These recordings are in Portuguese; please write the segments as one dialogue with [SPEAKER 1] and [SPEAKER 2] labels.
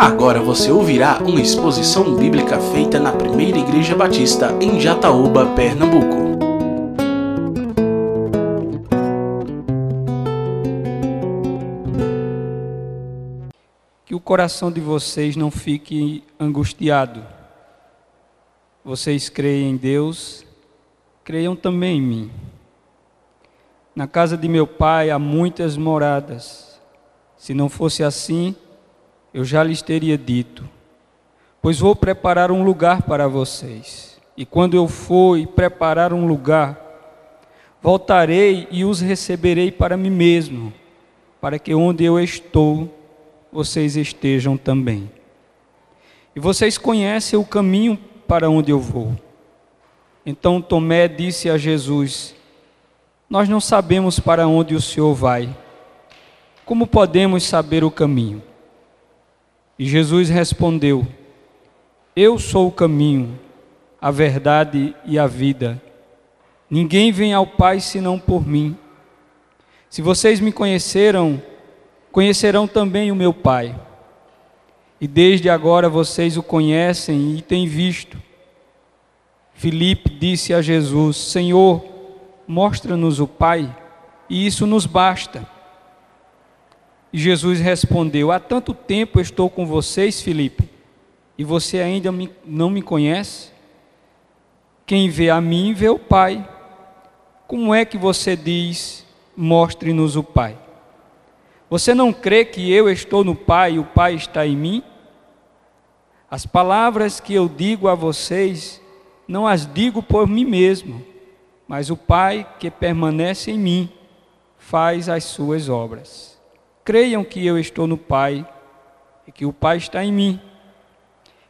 [SPEAKER 1] Agora você ouvirá uma exposição bíblica feita na Primeira Igreja Batista em Jataúba, Pernambuco.
[SPEAKER 2] Que o coração de vocês não fique angustiado. Vocês creem em Deus, creiam também em mim. Na casa de meu pai há muitas moradas. Se não fosse assim, eu já lhes teria dito, pois vou preparar um lugar para vocês. E quando eu for e preparar um lugar, voltarei e os receberei para mim mesmo, para que onde eu estou, vocês estejam também. E vocês conhecem o caminho para onde eu vou. Então Tomé disse a Jesus: Nós não sabemos para onde o Senhor vai. Como podemos saber o caminho? E Jesus respondeu: Eu sou o caminho, a verdade e a vida. Ninguém vem ao Pai senão por mim. Se vocês me conheceram, conhecerão também o meu Pai. E desde agora vocês o conhecem e têm visto. Filipe disse a Jesus: Senhor, mostra-nos o Pai, e isso nos basta. E Jesus respondeu: Há tanto tempo estou com vocês, Filipe, e você ainda não me conhece? Quem vê a mim vê o Pai. Como é que você diz: Mostre-nos o Pai? Você não crê que eu estou no Pai e o Pai está em mim? As palavras que eu digo a vocês, não as digo por mim mesmo, mas o Pai que permanece em mim faz as suas obras creiam que eu estou no Pai e que o Pai está em mim.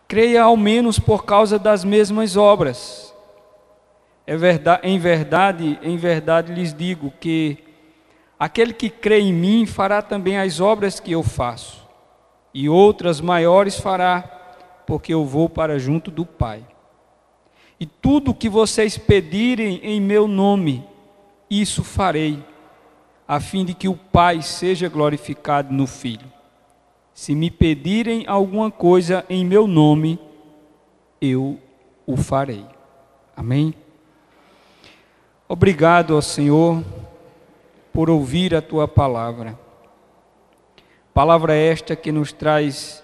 [SPEAKER 2] Creia ao menos por causa das mesmas obras. É verdade, em verdade, em verdade lhes digo que aquele que crê em mim fará também as obras que eu faço, e outras maiores fará, porque eu vou para junto do Pai. E tudo o que vocês pedirem em meu nome, isso farei a fim de que o Pai seja glorificado no Filho. Se me pedirem alguma coisa em meu nome, eu o farei. Amém? Obrigado ao Senhor por ouvir a tua palavra. Palavra esta que nos traz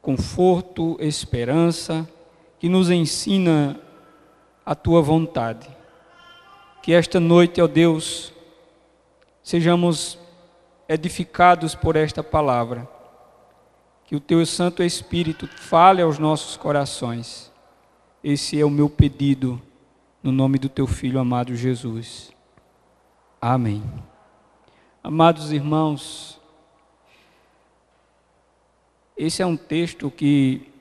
[SPEAKER 2] conforto, esperança, que nos ensina a tua vontade. Que esta noite, ó Deus, sejamos edificados por esta palavra. Que o teu Santo Espírito fale aos nossos corações. Esse é o meu pedido, no nome do teu Filho amado Jesus. Amém. Amados irmãos, esse é um texto que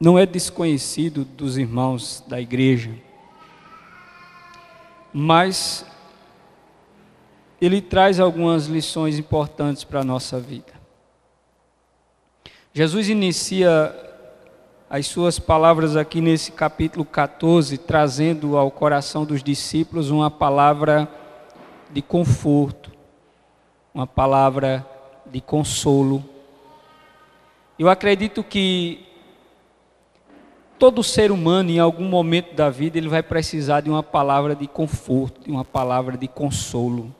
[SPEAKER 2] não é desconhecido dos irmãos da igreja, mas ele traz algumas lições importantes para a nossa vida. Jesus inicia as suas palavras aqui nesse capítulo 14, trazendo ao coração dos discípulos uma palavra de conforto, uma palavra de consolo. Eu acredito que todo ser humano, em algum momento da vida, ele vai precisar de uma palavra de conforto, de uma palavra de consolo.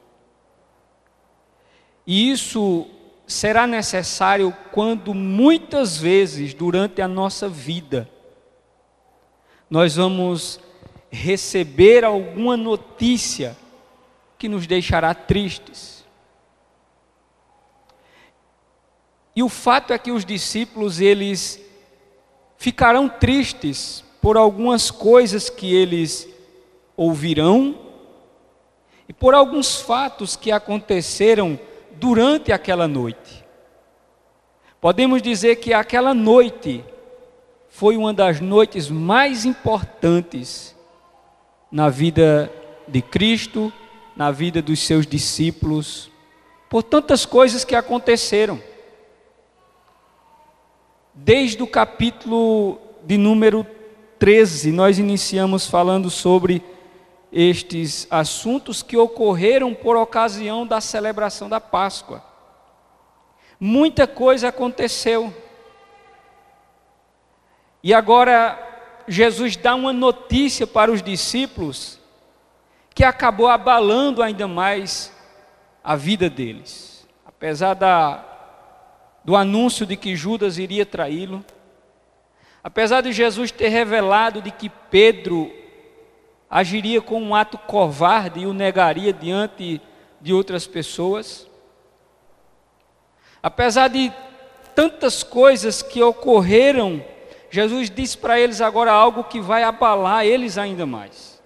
[SPEAKER 2] E isso será necessário quando muitas vezes durante a nossa vida nós vamos receber alguma notícia que nos deixará tristes. E o fato é que os discípulos eles ficarão tristes por algumas coisas que eles ouvirão e por alguns fatos que aconteceram durante aquela noite. Podemos dizer que aquela noite foi uma das noites mais importantes na vida de Cristo, na vida dos seus discípulos, por tantas coisas que aconteceram. Desde o capítulo de número 13, nós iniciamos falando sobre estes assuntos que ocorreram por ocasião da celebração da Páscoa. Muita coisa aconteceu. E agora Jesus dá uma notícia para os discípulos que acabou abalando ainda mais a vida deles. Apesar da, do anúncio de que Judas iria traí-lo, apesar de Jesus ter revelado de que Pedro agiria com um ato covarde e o negaria diante de outras pessoas, apesar de tantas coisas que ocorreram Jesus diz para eles agora algo que vai abalar eles ainda mais.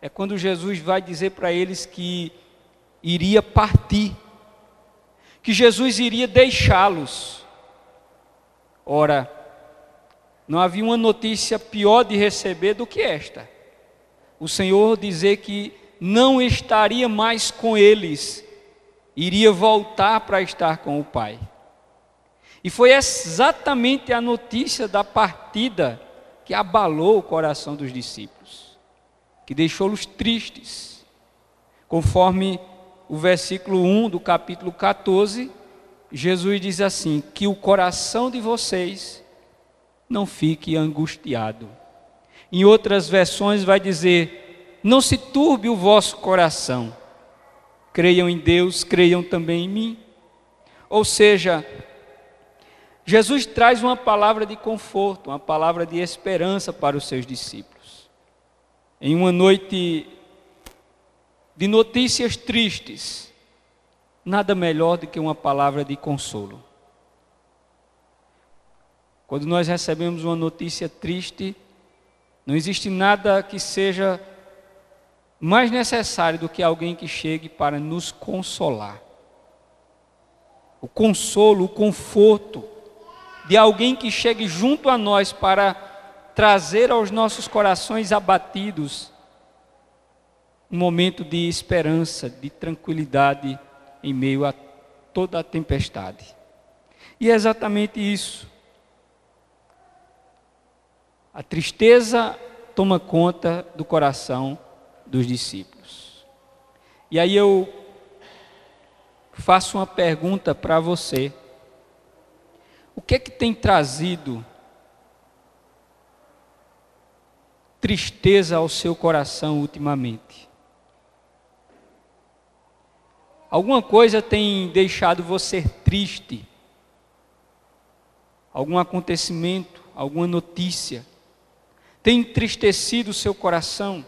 [SPEAKER 2] É quando Jesus vai dizer para eles que iria partir, que Jesus iria deixá-los. Ora, não havia uma notícia pior de receber do que esta. O Senhor dizer que não estaria mais com eles, iria voltar para estar com o Pai. E foi exatamente a notícia da partida que abalou o coração dos discípulos, que deixou-os tristes. Conforme o versículo 1 do capítulo 14, Jesus diz assim: Que o coração de vocês não fique angustiado. Em outras versões, vai dizer: Não se turbe o vosso coração. Creiam em Deus, creiam também em mim. Ou seja, Jesus traz uma palavra de conforto, uma palavra de esperança para os seus discípulos. Em uma noite de notícias tristes, nada melhor do que uma palavra de consolo. Quando nós recebemos uma notícia triste, não existe nada que seja mais necessário do que alguém que chegue para nos consolar. O consolo, o conforto, de alguém que chegue junto a nós para trazer aos nossos corações abatidos um momento de esperança, de tranquilidade em meio a toda a tempestade. E é exatamente isso. A tristeza toma conta do coração dos discípulos. E aí eu faço uma pergunta para você. O que é que tem trazido tristeza ao seu coração ultimamente? Alguma coisa tem deixado você triste? Algum acontecimento, alguma notícia? Tem entristecido o seu coração?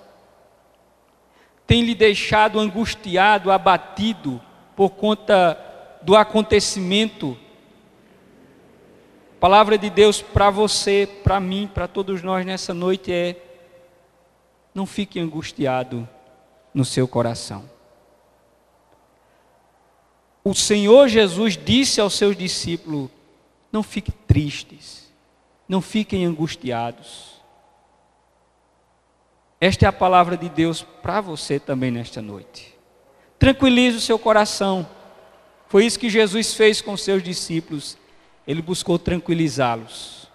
[SPEAKER 2] Tem lhe deixado angustiado, abatido por conta do acontecimento a palavra de Deus para você, para mim, para todos nós nessa noite é: não fique angustiado no seu coração. O Senhor Jesus disse aos seus discípulos: não fiquem tristes, não fiquem angustiados. Esta é a palavra de Deus para você também nesta noite. Tranquilize o seu coração. Foi isso que Jesus fez com seus discípulos ele buscou tranquilizá-los.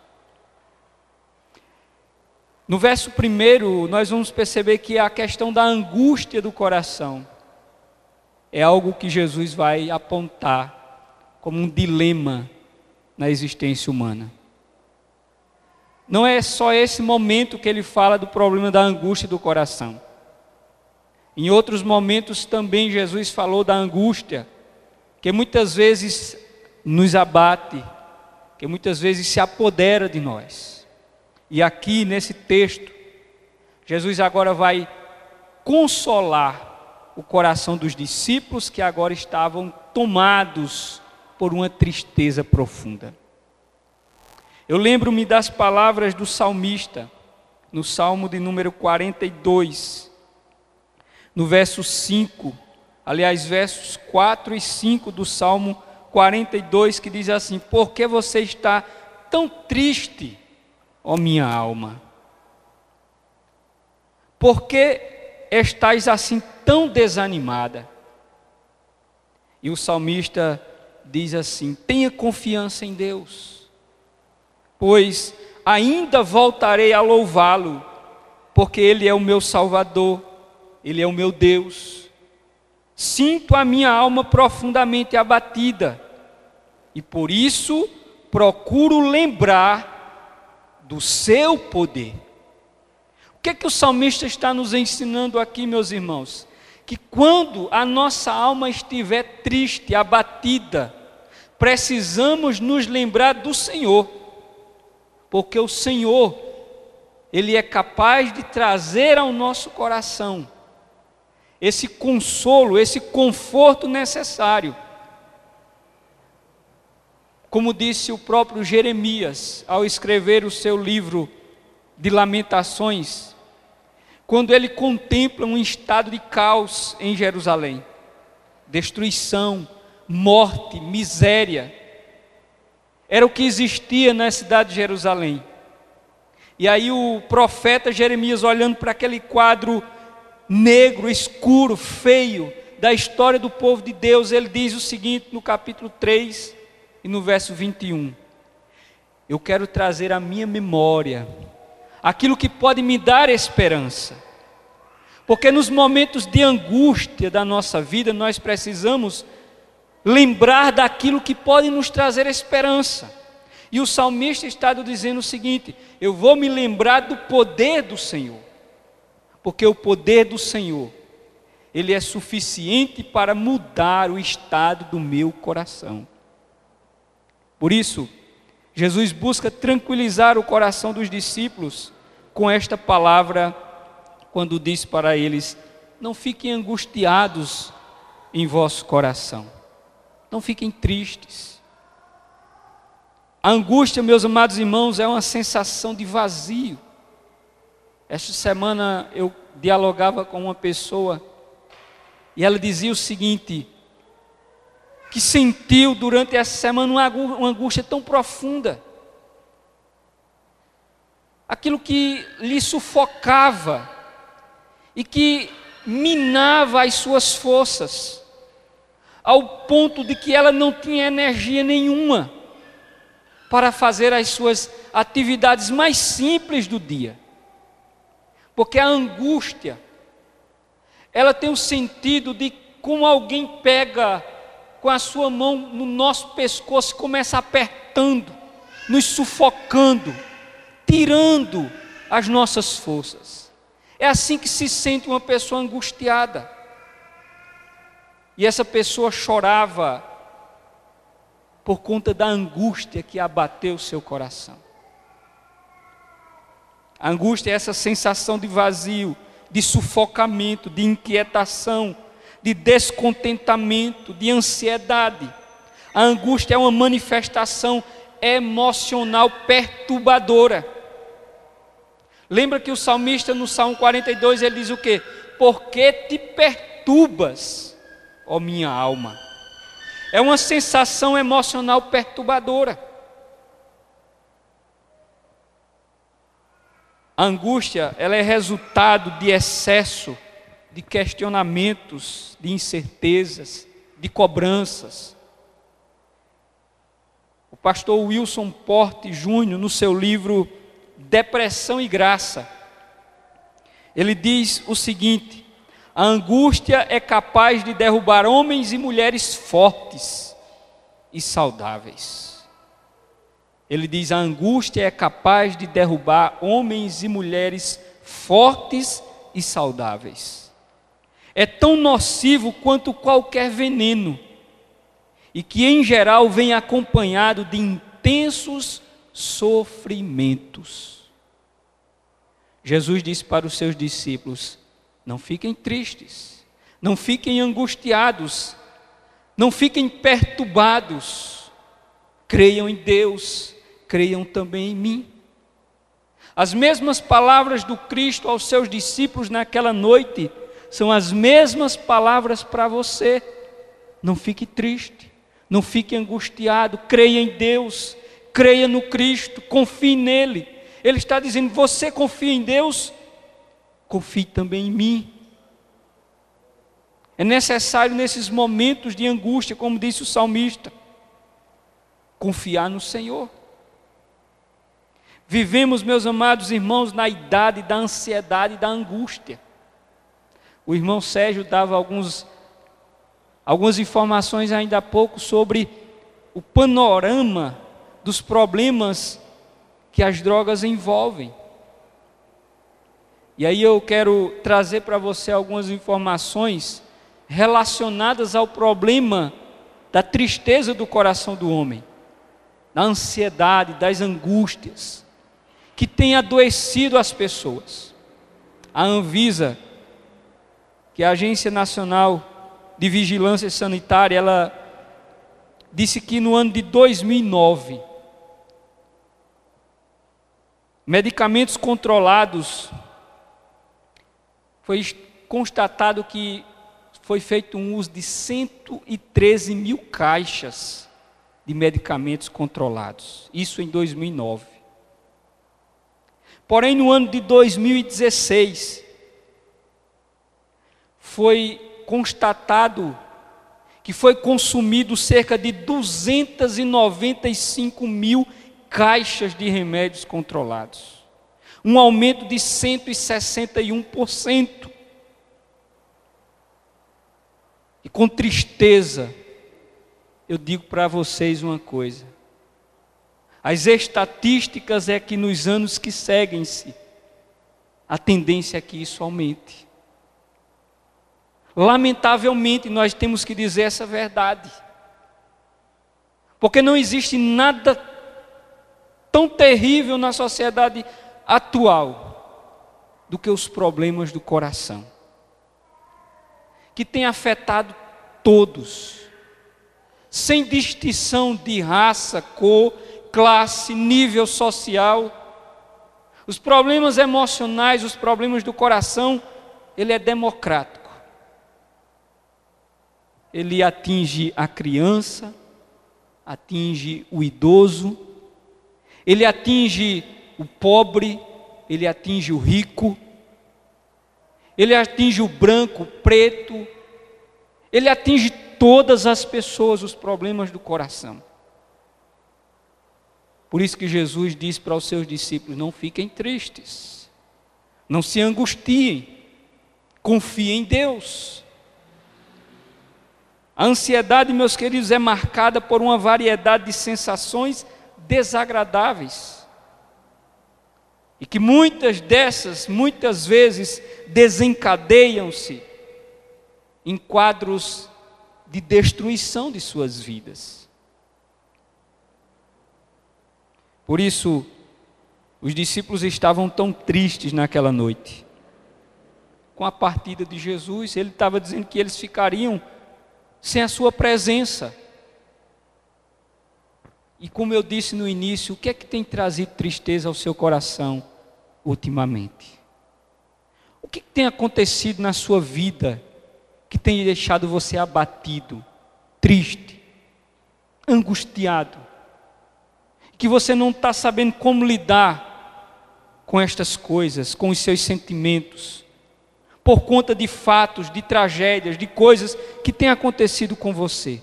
[SPEAKER 2] No verso primeiro, nós vamos perceber que a questão da angústia do coração é algo que Jesus vai apontar como um dilema na existência humana. Não é só esse momento que ele fala do problema da angústia do coração. Em outros momentos também Jesus falou da angústia, que muitas vezes nos abate, que muitas vezes se apodera de nós. E aqui nesse texto, Jesus agora vai consolar o coração dos discípulos que agora estavam tomados por uma tristeza profunda. Eu lembro-me das palavras do salmista, no Salmo de número 42, no verso 5, aliás, versos 4 e 5 do Salmo 42 que diz assim: Por que você está tão triste, ó minha alma? Por que estás assim tão desanimada? E o salmista diz assim: Tenha confiança em Deus, pois ainda voltarei a louvá-lo, porque Ele é o meu Salvador, Ele é o meu Deus. Sinto a minha alma profundamente abatida. e por isso procuro lembrar do seu poder. O que é que o salmista está nos ensinando aqui, meus irmãos? Que quando a nossa alma estiver triste, abatida, precisamos nos lembrar do Senhor, porque o Senhor, Ele é capaz de trazer ao nosso coração esse consolo, esse conforto necessário. Como disse o próprio Jeremias ao escrever o seu livro de Lamentações, quando ele contempla um estado de caos em Jerusalém, destruição, morte, miséria, era o que existia na cidade de Jerusalém. E aí o profeta Jeremias, olhando para aquele quadro negro, escuro, feio da história do povo de Deus, ele diz o seguinte no capítulo 3 e no verso 21. Eu quero trazer à minha memória aquilo que pode me dar esperança. Porque nos momentos de angústia da nossa vida, nós precisamos lembrar daquilo que pode nos trazer esperança. E o salmista está dizendo o seguinte: eu vou me lembrar do poder do Senhor porque o poder do Senhor, ele é suficiente para mudar o estado do meu coração. Por isso, Jesus busca tranquilizar o coração dos discípulos com esta palavra, quando diz para eles: Não fiquem angustiados em vosso coração, não fiquem tristes. A angústia, meus amados irmãos, é uma sensação de vazio. Esta semana eu dialogava com uma pessoa e ela dizia o seguinte: que sentiu durante essa semana uma angústia tão profunda, aquilo que lhe sufocava e que minava as suas forças, ao ponto de que ela não tinha energia nenhuma para fazer as suas atividades mais simples do dia. Porque a angústia, ela tem o sentido de como alguém pega com a sua mão no nosso pescoço e começa apertando, nos sufocando, tirando as nossas forças. É assim que se sente uma pessoa angustiada. E essa pessoa chorava por conta da angústia que abateu seu coração. A angústia é essa sensação de vazio, de sufocamento, de inquietação, de descontentamento, de ansiedade. A angústia é uma manifestação emocional perturbadora. Lembra que o salmista no Salmo 42 ele diz o quê? Porque te perturbas, ó minha alma. É uma sensação emocional perturbadora. A angústia, ela é resultado de excesso de questionamentos, de incertezas, de cobranças. O pastor Wilson Porte Júnior, no seu livro Depressão e Graça, ele diz o seguinte: a angústia é capaz de derrubar homens e mulheres fortes e saudáveis. Ele diz: a angústia é capaz de derrubar homens e mulheres fortes e saudáveis. É tão nocivo quanto qualquer veneno, e que em geral vem acompanhado de intensos sofrimentos. Jesus disse para os seus discípulos: não fiquem tristes, não fiquem angustiados, não fiquem perturbados, creiam em Deus. Creiam também em mim. As mesmas palavras do Cristo aos seus discípulos naquela noite são as mesmas palavras para você. Não fique triste, não fique angustiado, creia em Deus, creia no Cristo, confie nele. Ele está dizendo: você confia em Deus, confie também em mim. É necessário nesses momentos de angústia, como disse o salmista, confiar no Senhor. Vivemos, meus amados irmãos, na idade da ansiedade e da angústia. O irmão Sérgio dava alguns, algumas informações ainda há pouco sobre o panorama dos problemas que as drogas envolvem. E aí eu quero trazer para você algumas informações relacionadas ao problema da tristeza do coração do homem, da ansiedade, das angústias, que tem adoecido as pessoas. A Anvisa, que é a Agência Nacional de Vigilância Sanitária, ela disse que no ano de 2009, medicamentos controlados, foi constatado que foi feito um uso de 113 mil caixas de medicamentos controlados. Isso em 2009. Porém, no ano de 2016, foi constatado que foi consumido cerca de 295 mil caixas de remédios controlados. Um aumento de 161%. E com tristeza, eu digo para vocês uma coisa: as estatísticas é que nos anos que seguem-se, a tendência é que isso aumente. Lamentavelmente, nós temos que dizer essa verdade. Porque não existe nada tão terrível na sociedade atual do que os problemas do coração, que tem afetado todos, sem distinção de raça, cor, classe, nível social. Os problemas emocionais, os problemas do coração, ele é democrático ele atinge a criança, atinge o idoso, ele atinge o pobre, ele atinge o rico, ele atinge o branco, o preto, ele atinge todas as pessoas, os problemas do coração. Por isso que Jesus disse para os seus discípulos: não fiquem tristes, não se angustiem, confiem em Deus. A ansiedade, meus queridos, é marcada por uma variedade de sensações desagradáveis. E que muitas dessas, muitas vezes, desencadeiam-se em quadros de destruição de suas vidas. Por isso, os discípulos estavam tão tristes naquela noite. Com a partida de Jesus, ele estava dizendo que eles ficariam sem a Sua presença. E como eu disse no início, o que é que tem trazido tristeza ao seu coração ultimamente? O que, tem acontecido na sua vida que tem deixado você abatido, triste, angustiado? Que você não está sabendo como lidar com estas coisas, com os seus sentimentos, por conta de fatos, de tragédias, de coisas que têm acontecido com você.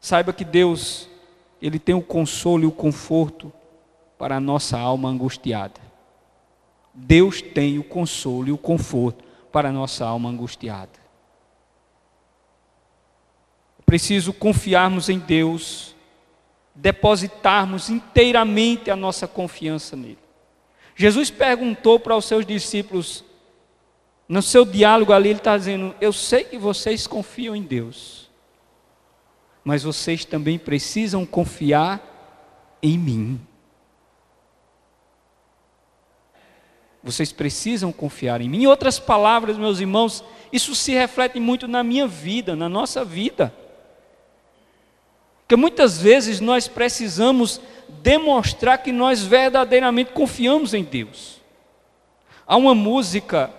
[SPEAKER 2] Saiba que Deus, Ele tem o consolo e o conforto para a nossa alma angustiada. Deus tem o consolo e o conforto para a nossa alma angustiada. Preciso confiarmos em Deus, depositarmos inteiramente a nossa confiança nele. Jesus perguntou para os seus discípulos, no seu diálogo ali, ele está dizendo: Eu sei que vocês confiam em Deus, mas vocês também precisam confiar em mim. Vocês precisam confiar em mim. Em outras palavras, meus irmãos, isso se reflete muito na minha vida, na nossa vida. Porque muitas vezes nós precisamos demonstrar que nós verdadeiramente confiamos em Deus. Há uma música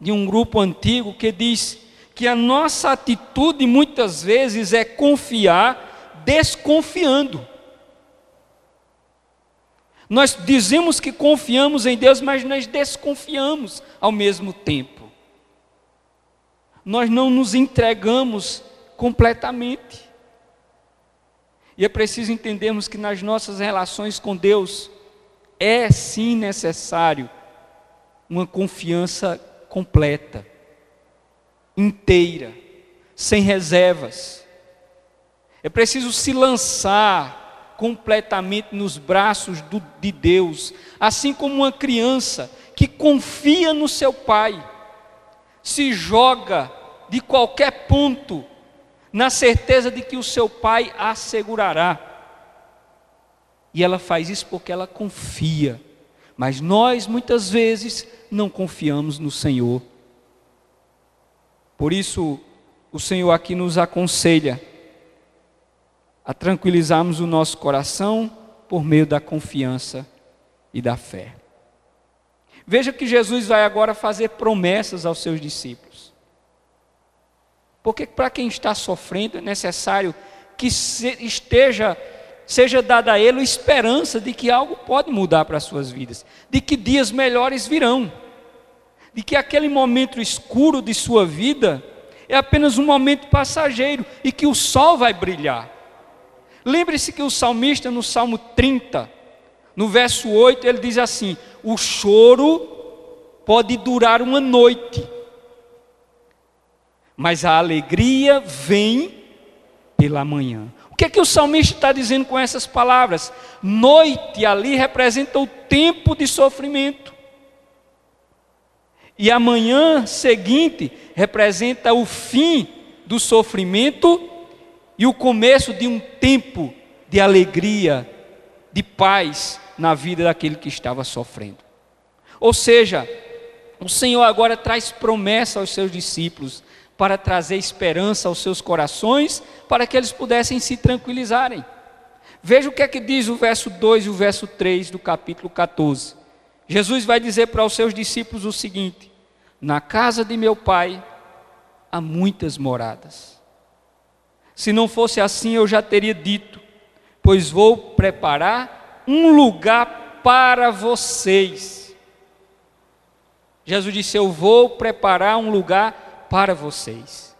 [SPEAKER 2] de um grupo antigo que diz que a nossa atitude muitas vezes é confiar desconfiando. Nós dizemos que confiamos em Deus, mas nós desconfiamos ao mesmo tempo. Nós não nos entregamos completamente. E é preciso entendermos que nas nossas relações com Deus é sim necessário uma confiança completa, inteira, sem reservas. É preciso se lançar completamente nos braços do, de Deus, assim como uma criança que confia no seu pai, se joga de qualquer ponto, na certeza de que o seu pai a segurará. E ela faz isso porque ela confia. Mas nós muitas vezes não confiamos no Senhor. Por isso, o Senhor aqui nos aconselha a tranquilizarmos o nosso coração por meio da confiança e da fé. Veja que Jesus vai agora fazer promessas aos seus discípulos. Porque para quem está sofrendo é necessário que esteja seja dada a ele esperança de que algo pode mudar para as suas vidas, de que dias melhores virão, de que aquele momento escuro de sua vida é apenas um momento passageiro e que o sol vai brilhar. Lembre-se que o salmista, no Salmo 30, no verso 8, ele diz assim: O choro pode durar uma noite, mas a alegria vem pela manhã. O que é que o salmista está dizendo com essas palavras? Noite ali representa o tempo de sofrimento. E a manhã seguinte representa o fim do sofrimento e o começo de um tempo de alegria, de paz na vida daquele que estava sofrendo. Ou seja, o Senhor agora traz promessa aos seus discípulos para trazer esperança aos seus corações, para que eles pudessem se tranquilizarem. Veja o que é que diz o verso 2 e o verso 3 do capítulo 14. Jesus vai dizer para os seus discípulos o seguinte: Na casa de meu pai há muitas moradas. Se não fosse assim, eu já teria dito, pois vou preparar um lugar para vocês. Jesus disse: Eu vou preparar um lugar para vocês.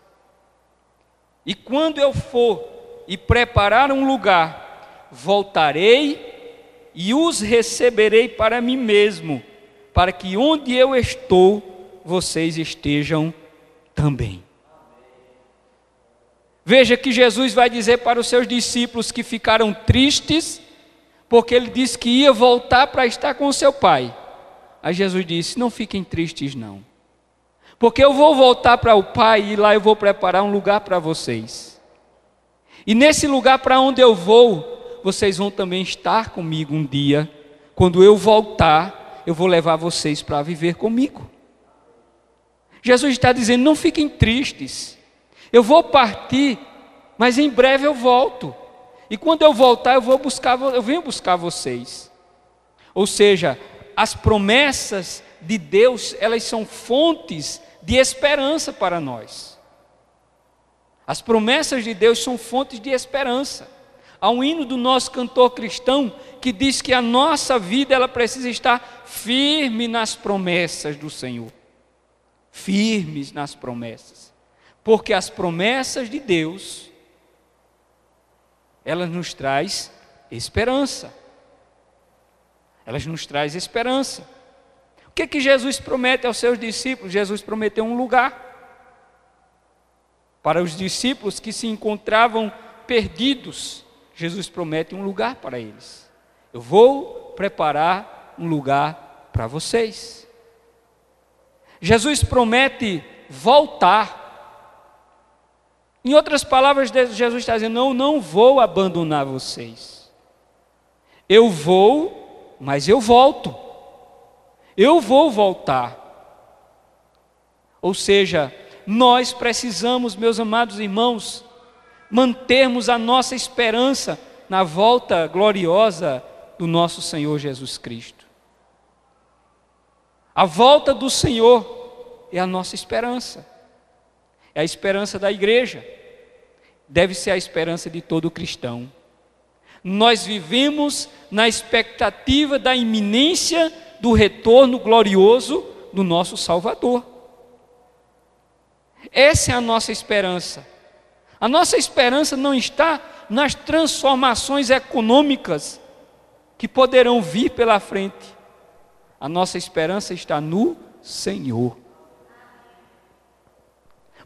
[SPEAKER 2] E quando eu for e preparar um lugar, voltarei e os receberei para mim mesmo, para que onde eu estou, vocês estejam também. Veja que Jesus vai dizer para os seus discípulos que ficaram tristes, porque ele disse que ia voltar para estar com o seu Pai. Aí Jesus disse: Não fiquem tristes, não. Porque eu vou voltar para o Pai e lá eu vou preparar um lugar para vocês. E nesse lugar para onde eu vou, vocês vão também estar comigo um dia. Quando eu voltar, eu vou levar vocês para viver comigo. Jesus está dizendo: não fiquem tristes. Eu vou partir, mas em breve eu volto. E quando eu voltar, eu vou buscar, eu venho buscar vocês. Ou seja, as promessas de Deus, elas são fontes de esperança para nós. As promessas de Deus são fontes de esperança. Há um hino do nosso cantor cristão que diz que a nossa vida ela precisa estar firme nas promessas do Senhor. Firmes nas promessas. Porque as promessas de Deus elas nos traz esperança. Elas nos traz esperança. O que, que Jesus promete aos seus discípulos? Jesus prometeu um lugar para os discípulos que se encontravam perdidos. Jesus promete um lugar para eles. Eu vou preparar um lugar para vocês. Jesus promete voltar. Em outras palavras, Jesus está dizendo: Não, não vou abandonar vocês. Eu vou, mas eu volto. Eu vou voltar. Ou seja, nós precisamos, meus amados irmãos, mantermos a nossa esperança na volta gloriosa do nosso Senhor Jesus Cristo. A volta do Senhor é a nossa esperança, é a esperança da igreja, deve ser a esperança de todo cristão. Nós vivemos na expectativa da iminência do retorno glorioso do nosso Salvador. Essa é a nossa esperança. A nossa esperança não está nas transformações econômicas que poderão vir pela frente. A nossa esperança está no Senhor.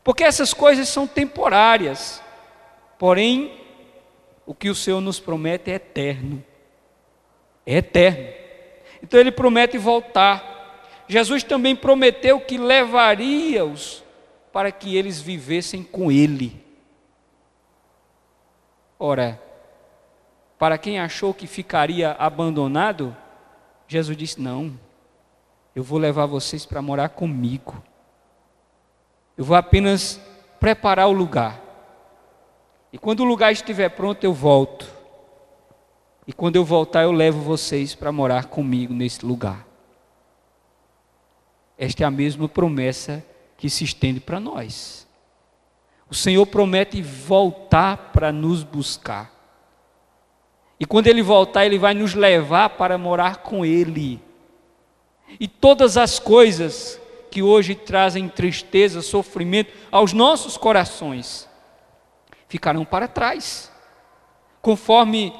[SPEAKER 2] Porque essas coisas são temporárias. Porém, o que o Senhor nos promete é eterno. É eterno. Então ele promete voltar. Jesus também prometeu que levaria-os para que eles vivessem com ele. Ora, para quem achou que ficaria abandonado, Jesus disse: Não, eu vou levar vocês para morar comigo. Eu vou apenas preparar o lugar. E quando o lugar estiver pronto, eu volto. E quando eu voltar, eu levo vocês para morar comigo nesse lugar. Esta é a mesma promessa que se estende para nós. O Senhor promete voltar para nos buscar. E quando Ele voltar, Ele vai nos levar para morar com Ele. E todas as coisas que hoje trazem tristeza, sofrimento aos nossos corações, ficarão para trás. Conforme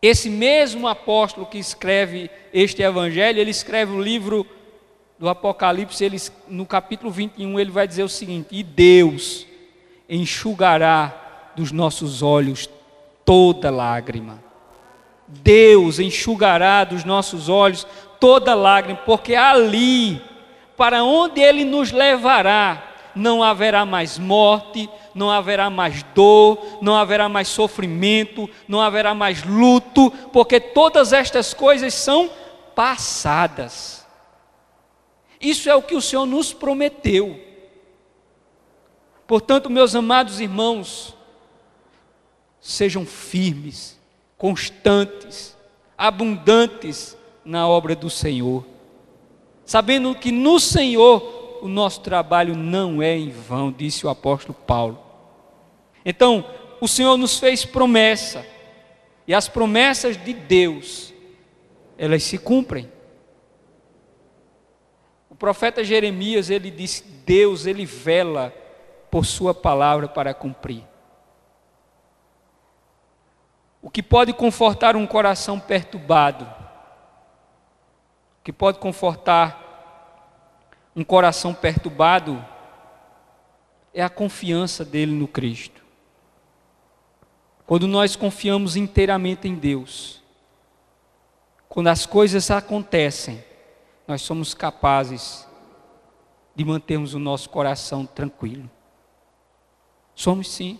[SPEAKER 2] esse mesmo apóstolo que escreve este evangelho, ele escreve o livro do Apocalipse, ele, no capítulo 21, ele vai dizer o seguinte: E Deus enxugará dos nossos olhos toda lágrima. Deus enxugará dos nossos olhos toda lágrima, porque ali para onde Ele nos levará, não haverá mais morte, não haverá mais dor, não haverá mais sofrimento, não haverá mais luto, porque todas estas coisas são passadas. Isso é o que o Senhor nos prometeu. Portanto, meus amados irmãos, sejam firmes, constantes, abundantes na obra do Senhor sabendo que no Senhor o nosso trabalho não é em vão, disse o apóstolo Paulo. Então, o Senhor nos fez promessa, e as promessas de Deus, elas se cumprem. O profeta Jeremias, ele disse: Deus, ele vela por Sua palavra para cumprir. O que pode confortar um coração perturbado, que pode confortar um coração perturbado é a confiança dele no Cristo. Quando nós confiamos inteiramente em Deus, quando as coisas acontecem, nós somos capazes de mantermos o nosso coração tranquilo. Somos sim.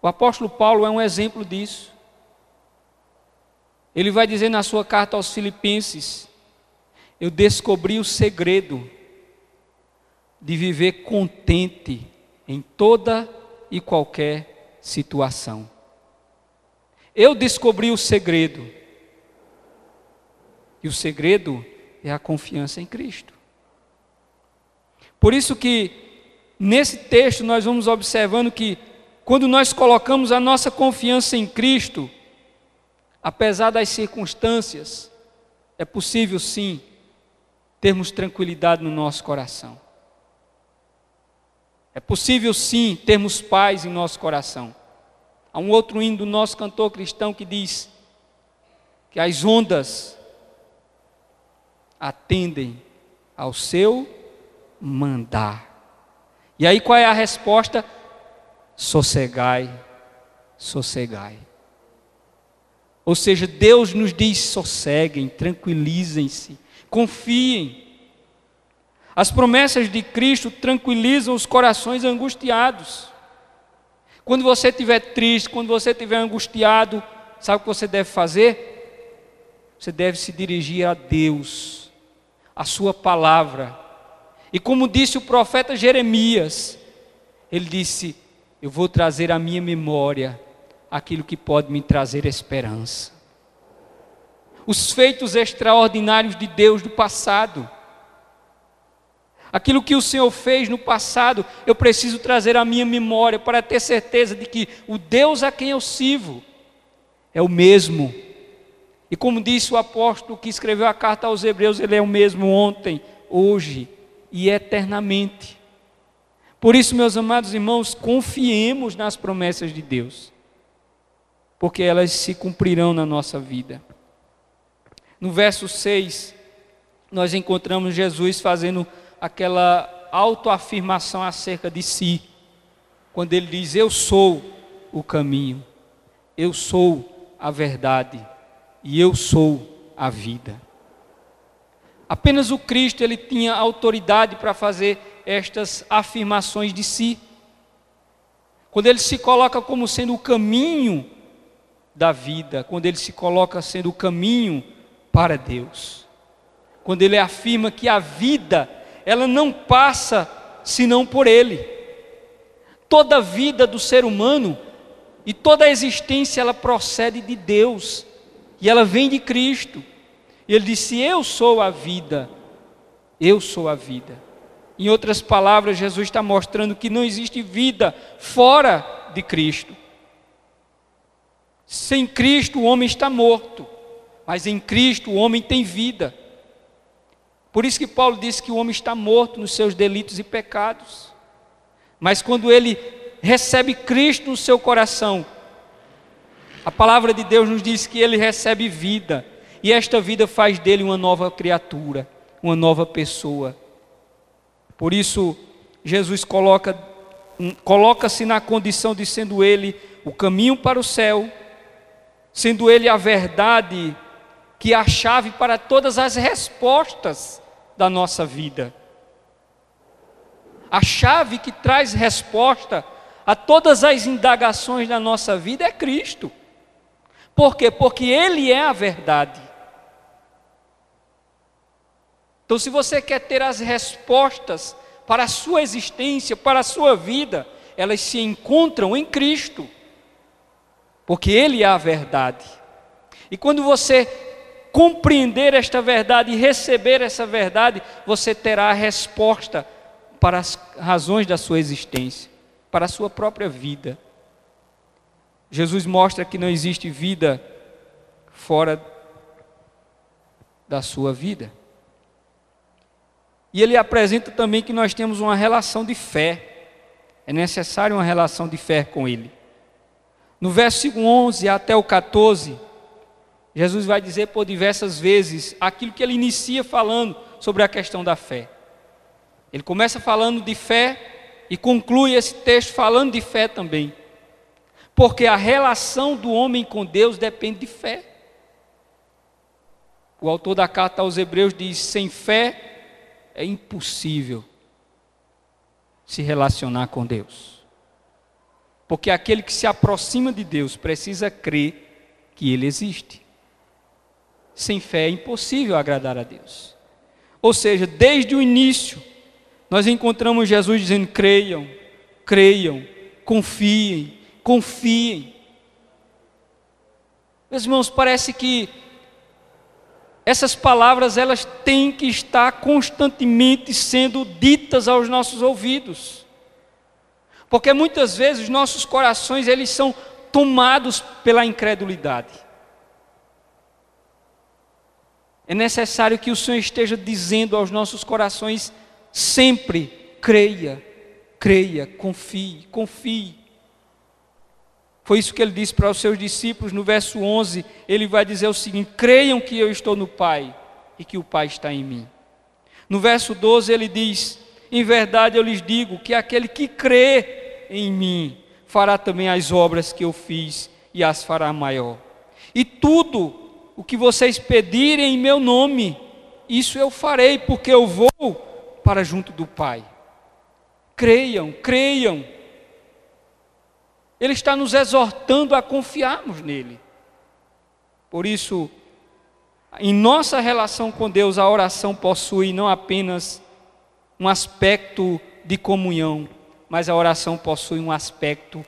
[SPEAKER 2] O apóstolo Paulo é um exemplo disso. Ele vai dizer na sua carta aos Filipenses: Eu descobri o segredo de viver contente em toda e qualquer situação. Eu descobri o segredo. E o segredo é a confiança em Cristo. Por isso que nesse texto nós vamos observando que quando nós colocamos a nossa confiança em Cristo, Apesar das circunstâncias, é possível sim termos tranquilidade no nosso coração. É possível sim termos paz em nosso coração. Há um outro hino do nosso cantor cristão que diz que as ondas atendem ao seu mandar. E aí qual é a resposta? Sossegai, sossegai. Ou seja, Deus nos diz: sosseguem, tranquilizem-se, confiem. As promessas de Cristo tranquilizam os corações angustiados. Quando você estiver triste, quando você estiver angustiado, sabe o que você deve fazer? Você deve se dirigir a Deus, a Sua palavra. E como disse o profeta Jeremias, ele disse: Eu vou trazer à minha memória aquilo que pode me trazer esperança. Os feitos extraordinários de Deus do passado. Aquilo que o Senhor fez no passado, eu preciso trazer à minha memória para ter certeza de que o Deus a quem eu sirvo é o mesmo. E como disse o apóstolo que escreveu a carta aos Hebreus, ele é o mesmo ontem, hoje e eternamente. Por isso, meus amados irmãos, confiemos nas promessas de Deus porque elas se cumprirão na nossa vida. No verso 6, nós encontramos Jesus fazendo aquela autoafirmação acerca de si, quando ele diz: Eu sou o caminho, eu sou a verdade e eu sou a vida. Apenas o Cristo ele tinha autoridade para fazer estas afirmações de si. Quando ele se coloca como sendo o caminho da vida, quando ele se coloca sendo o caminho para Deus. Quando ele afirma que a vida, ela não passa senão por ele. Toda a vida do ser humano e toda a existência ela procede de Deus e ela vem de Cristo. Ele disse: Eu sou a vida, eu sou a vida. Em outras palavras, Jesus está mostrando que não existe vida fora de Cristo. Sem Cristo o homem está morto, mas em Cristo o homem tem vida. Por isso que Paulo disse que o homem está morto nos seus delitos e pecados. Mas quando ele recebe Cristo no seu coração, a palavra de Deus nos diz que ele recebe vida, e esta vida faz dele uma nova criatura, uma nova pessoa. Por isso, Jesus coloca coloca-se na condição de sendo ele o caminho para o céu, sendo ele a verdade que é a chave para todas as respostas da nossa vida. A chave que traz resposta a todas as indagações da nossa vida é Cristo. Por quê? Porque Ele é a verdade. Então, se você quer ter as respostas para a sua existência, para a sua vida, elas se encontram em Cristo, porque Ele é a verdade. E quando você compreender esta verdade e receber essa verdade, você terá a resposta para as razões da sua existência, para a sua própria vida. Jesus mostra que não existe vida fora da sua vida. E ele apresenta também que nós temos uma relação de fé. É necessário uma relação de fé com ele. No verso 11 até o 14, Jesus vai dizer por diversas vezes aquilo que ele inicia falando sobre a questão da fé. Ele começa falando de fé e conclui esse texto falando de fé também. Porque a relação do homem com Deus depende de fé. O autor da carta aos Hebreus diz: sem fé é impossível se relacionar com Deus. Porque aquele que se aproxima de Deus precisa crer que Ele existe. Sem fé é impossível agradar a Deus. Ou seja, desde o início, nós encontramos Jesus dizendo: creiam, creiam, confiem, confiem. Meus irmãos, parece que essas palavras elas têm que estar constantemente sendo ditas aos nossos ouvidos. Porque muitas vezes os nossos corações eles são tomados pela incredulidade. É necessário que o Senhor esteja dizendo aos nossos corações sempre: creia, creia, confie, confie. Foi isso que ele disse para os seus discípulos no verso 11. Ele vai dizer o seguinte: creiam que eu estou no Pai e que o Pai está em mim. No verso 12 ele diz: Em verdade eu lhes digo que aquele que crê em mim fará também as obras que eu fiz e as fará maior. E tudo o que vocês pedirem em meu nome, isso eu farei, porque eu vou para junto do Pai. Creiam, creiam. Ele está nos exortando a confiarmos nele. Por isso, em nossa relação com Deus, a oração possui não apenas um aspecto de comunhão, mas a oração possui um aspecto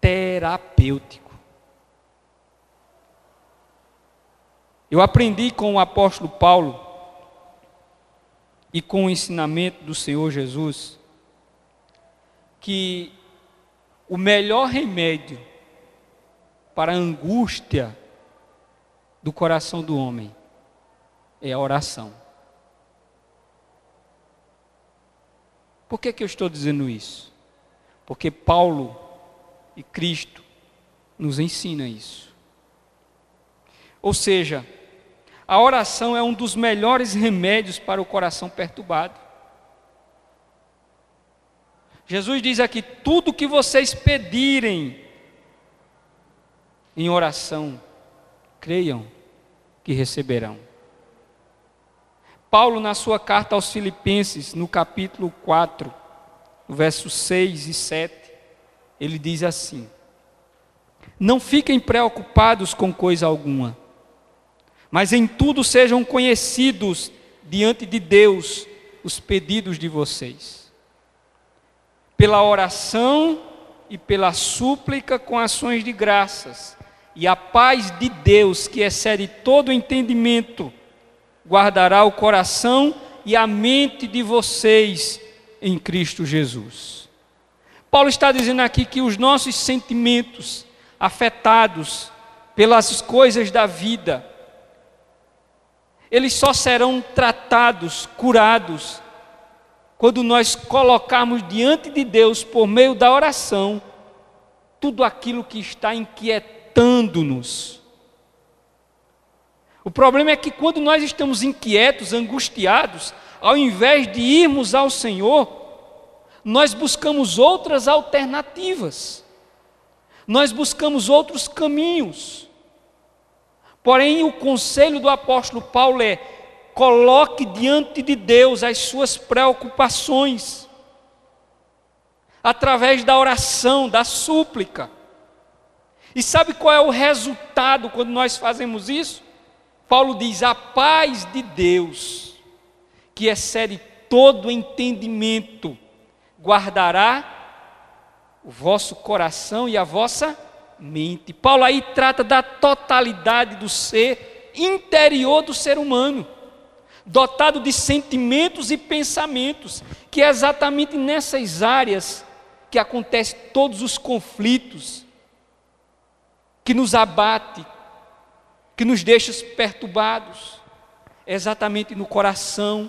[SPEAKER 2] terapêutico. Eu aprendi com o apóstolo Paulo e com o ensinamento do Senhor Jesus que o melhor remédio para a angústia do coração do homem é a oração. Por que, que eu estou dizendo isso? Porque Paulo e Cristo nos ensina isso. Ou seja, a oração é um dos melhores remédios para o coração perturbado. Jesus diz aqui: tudo que vocês pedirem em oração, creiam que receberão. Paulo, na sua carta aos Filipenses, no capítulo 4, versos 6 e 7, ele diz assim: Não fiquem preocupados com coisa alguma, mas em tudo sejam conhecidos diante de Deus os pedidos de vocês. Pela oração e pela súplica com ações de graças, e a paz de Deus, que excede todo entendimento, guardará o coração e a mente de vocês em Cristo Jesus. Paulo está dizendo aqui que os nossos sentimentos afetados pelas coisas da vida, eles só serão tratados, curados, quando nós colocarmos diante de Deus, por meio da oração, tudo aquilo que está inquietando-nos. O problema é que quando nós estamos inquietos, angustiados, ao invés de irmos ao Senhor, nós buscamos outras alternativas, nós buscamos outros caminhos. Porém, o conselho do apóstolo Paulo é: coloque diante de Deus as suas preocupações, através da oração, da súplica. E sabe qual é o resultado quando nós fazemos isso? Paulo diz: a paz de Deus, que excede todo entendimento, guardará o vosso coração e a vossa mente. Paulo aí trata da totalidade do ser interior do ser humano, dotado de sentimentos e pensamentos, que é exatamente nessas áreas que acontecem todos os conflitos, que nos abate, que nos deixa perturbados, é exatamente no coração,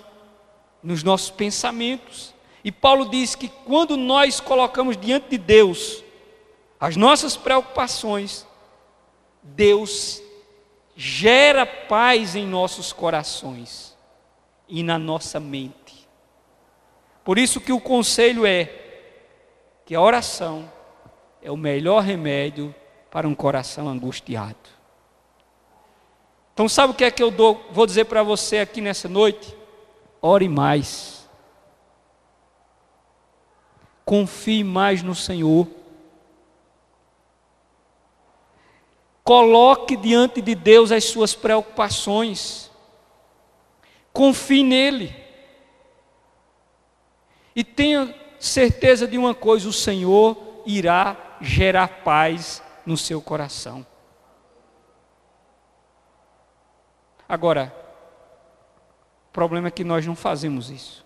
[SPEAKER 2] nos nossos pensamentos. E Paulo diz que quando nós colocamos diante de Deus as nossas preocupações, Deus gera paz em nossos corações e na nossa mente. Por isso que o conselho é que a oração é o melhor remédio para um coração angustiado. Então sabe o que é que eu dou, vou dizer para você aqui nessa noite? Ore mais. Confie mais no Senhor. Coloque diante de Deus as suas preocupações. Confie nele. E tenha certeza de uma coisa: o Senhor irá gerar paz no seu coração. Agora, o problema é que nós não fazemos isso.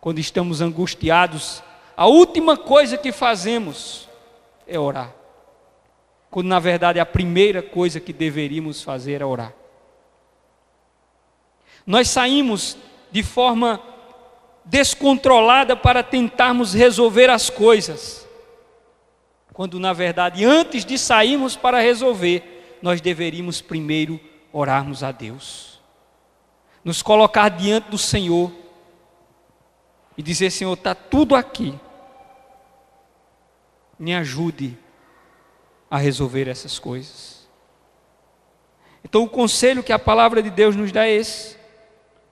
[SPEAKER 2] Quando estamos angustiados, a última coisa que fazemos é orar quando na verdade a primeira coisa que deveríamos fazer é orar. Nós saímos de forma descontrolada para tentarmos resolver as coisas, quando na verdade, antes de sairmos para resolver, nós deveríamos primeiro orarmos a Deus, nos colocar diante do Senhor e dizer: Senhor, está tudo aqui, me ajude a resolver essas coisas. Então, o conselho que a palavra de Deus nos dá é esse: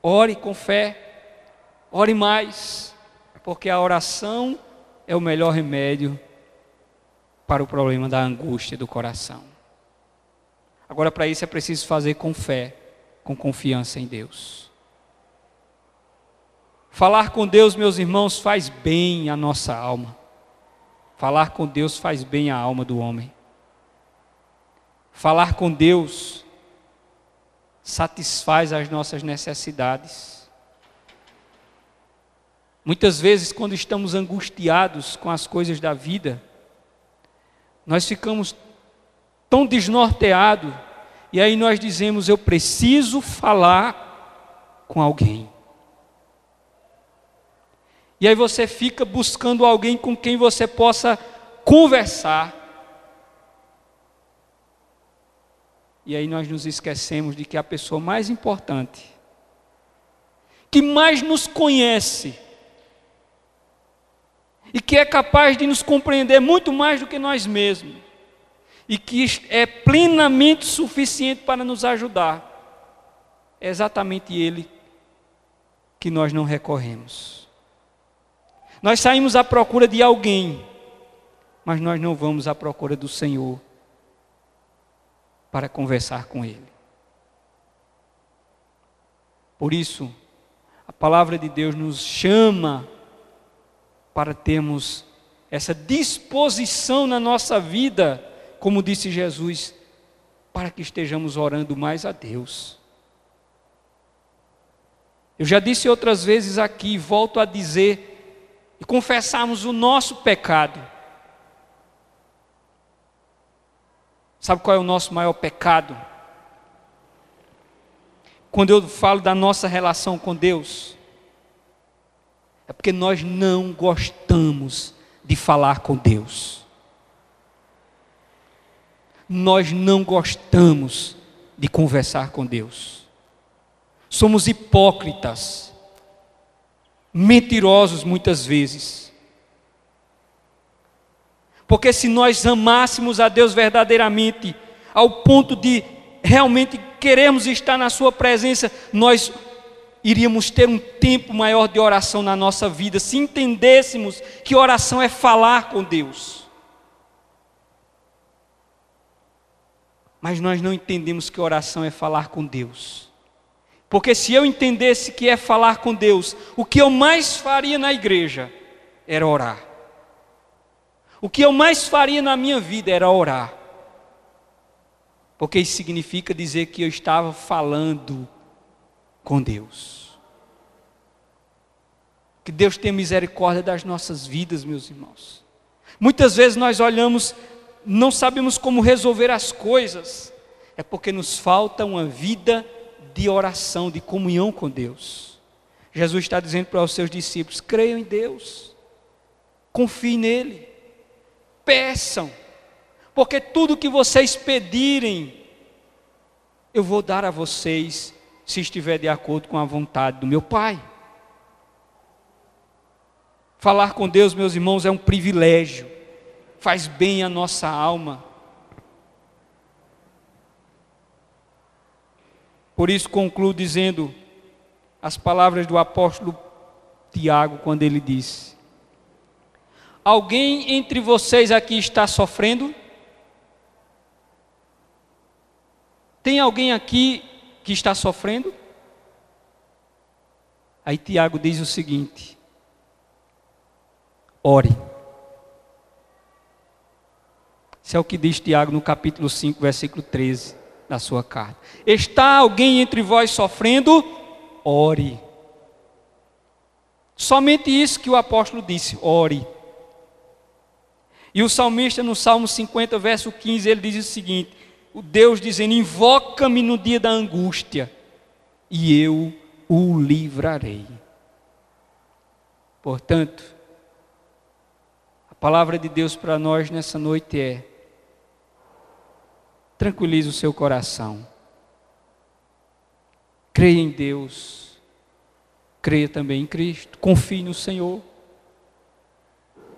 [SPEAKER 2] ore com fé, ore mais, porque a oração é o melhor remédio para o problema da angústia do coração. Agora, para isso é preciso fazer com fé, com confiança em Deus. Falar com Deus, meus irmãos, faz bem à nossa alma. Falar com Deus faz bem à alma do homem. Falar com Deus satisfaz as nossas necessidades. Muitas vezes, quando estamos angustiados com as coisas da vida, nós ficamos tão desnorteados, e aí nós dizemos: Eu preciso falar com alguém. E aí você fica buscando alguém com quem você possa conversar, E aí nós nos esquecemos de que a pessoa mais importante, que mais nos conhece, e que é capaz de nos compreender muito mais do que nós mesmos, e que é plenamente suficiente para nos ajudar, é exatamente Ele que nós não recorremos. Nós saímos à procura de alguém, mas nós não vamos à procura do Senhor para conversar com Ele. Por isso, a palavra de Deus nos chama para termos essa disposição na nossa vida, como disse Jesus, para que estejamos orando mais a Deus. Eu já disse outras vezes aqui, volto a dizer, e confessarmos o nosso pecado. Sabe qual é o nosso maior pecado? Quando eu falo da nossa relação com Deus, é porque nós não gostamos de falar com Deus. Nós não gostamos de conversar com Deus. Somos hipócritas, mentirosos muitas vezes. Porque se nós amássemos a Deus verdadeiramente, ao ponto de realmente queremos estar na Sua presença, nós iríamos ter um tempo maior de oração na nossa vida, se entendêssemos que oração é falar com Deus. Mas nós não entendemos que oração é falar com Deus. Porque se eu entendesse que é falar com Deus, o que eu mais faria na igreja era orar. O que eu mais faria na minha vida era orar. Porque isso significa dizer que eu estava falando com Deus. Que Deus tenha misericórdia das nossas vidas, meus irmãos. Muitas vezes nós olhamos, não sabemos como resolver as coisas, é porque nos falta uma vida de oração, de comunhão com Deus. Jesus está dizendo para os seus discípulos: creiam em Deus, confiem nele, peçam porque tudo que vocês pedirem, eu vou dar a vocês, se estiver de acordo com a vontade do meu Pai. Falar com Deus, meus irmãos, é um privilégio, faz bem à nossa alma. Por isso concluo dizendo as palavras do apóstolo Tiago, quando ele disse: Alguém entre vocês aqui está sofrendo? Tem alguém aqui que está sofrendo? Aí Tiago diz o seguinte: ore. Isso é o que diz Tiago no capítulo 5, versículo 13 da sua carta. Está alguém entre vós sofrendo? Ore. Somente isso que o apóstolo disse: ore. E o salmista no Salmo 50, verso 15, ele diz o seguinte: o Deus dizendo: Invoca-me no dia da angústia, e eu o livrarei. Portanto, a palavra de Deus para nós nessa noite é: tranquilize o seu coração, creia em Deus, creia também em Cristo, confie no Senhor,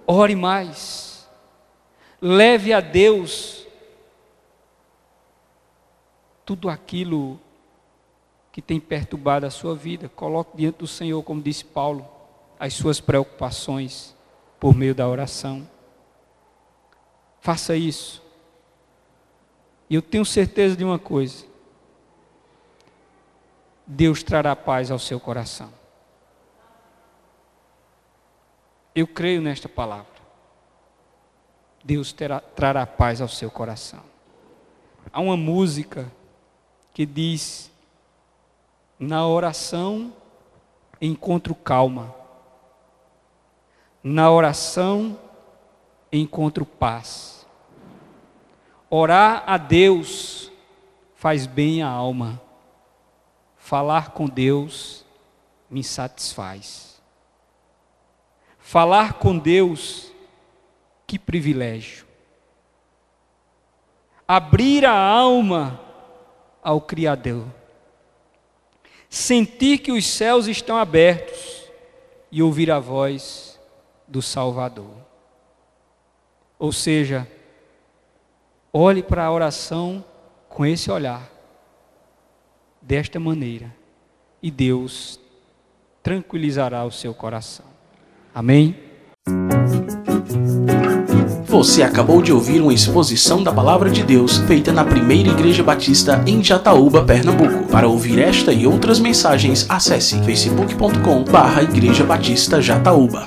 [SPEAKER 2] ore mais, leve a Deus tudo aquilo que tem perturbado a sua vida, coloque diante do Senhor, como disse Paulo, as suas preocupações por meio da oração. Faça isso. E eu tenho certeza de uma coisa: Deus trará paz ao seu coração. Eu creio nesta palavra. Deus terá, trará paz ao seu coração. Há uma música que diz: na oração encontro calma, na oração encontro paz. Orar a Deus faz bem à alma, falar com Deus me satisfaz. Falar com Deus, que privilégio. Abrir a alma ao Criador. Sentir que os céus estão abertos e ouvir a voz do Salvador. Ou seja, olhe para a oração com esse olhar, desta maneira, e Deus tranquilizará o seu coração. Amém?
[SPEAKER 1] Você acabou de ouvir uma exposição da Palavra de Deus feita na Primeira Igreja Batista em Jataúba, Pernambuco. Para ouvir esta e outras mensagens, acesse facebook.com/barra Igreja Batista Jataúba.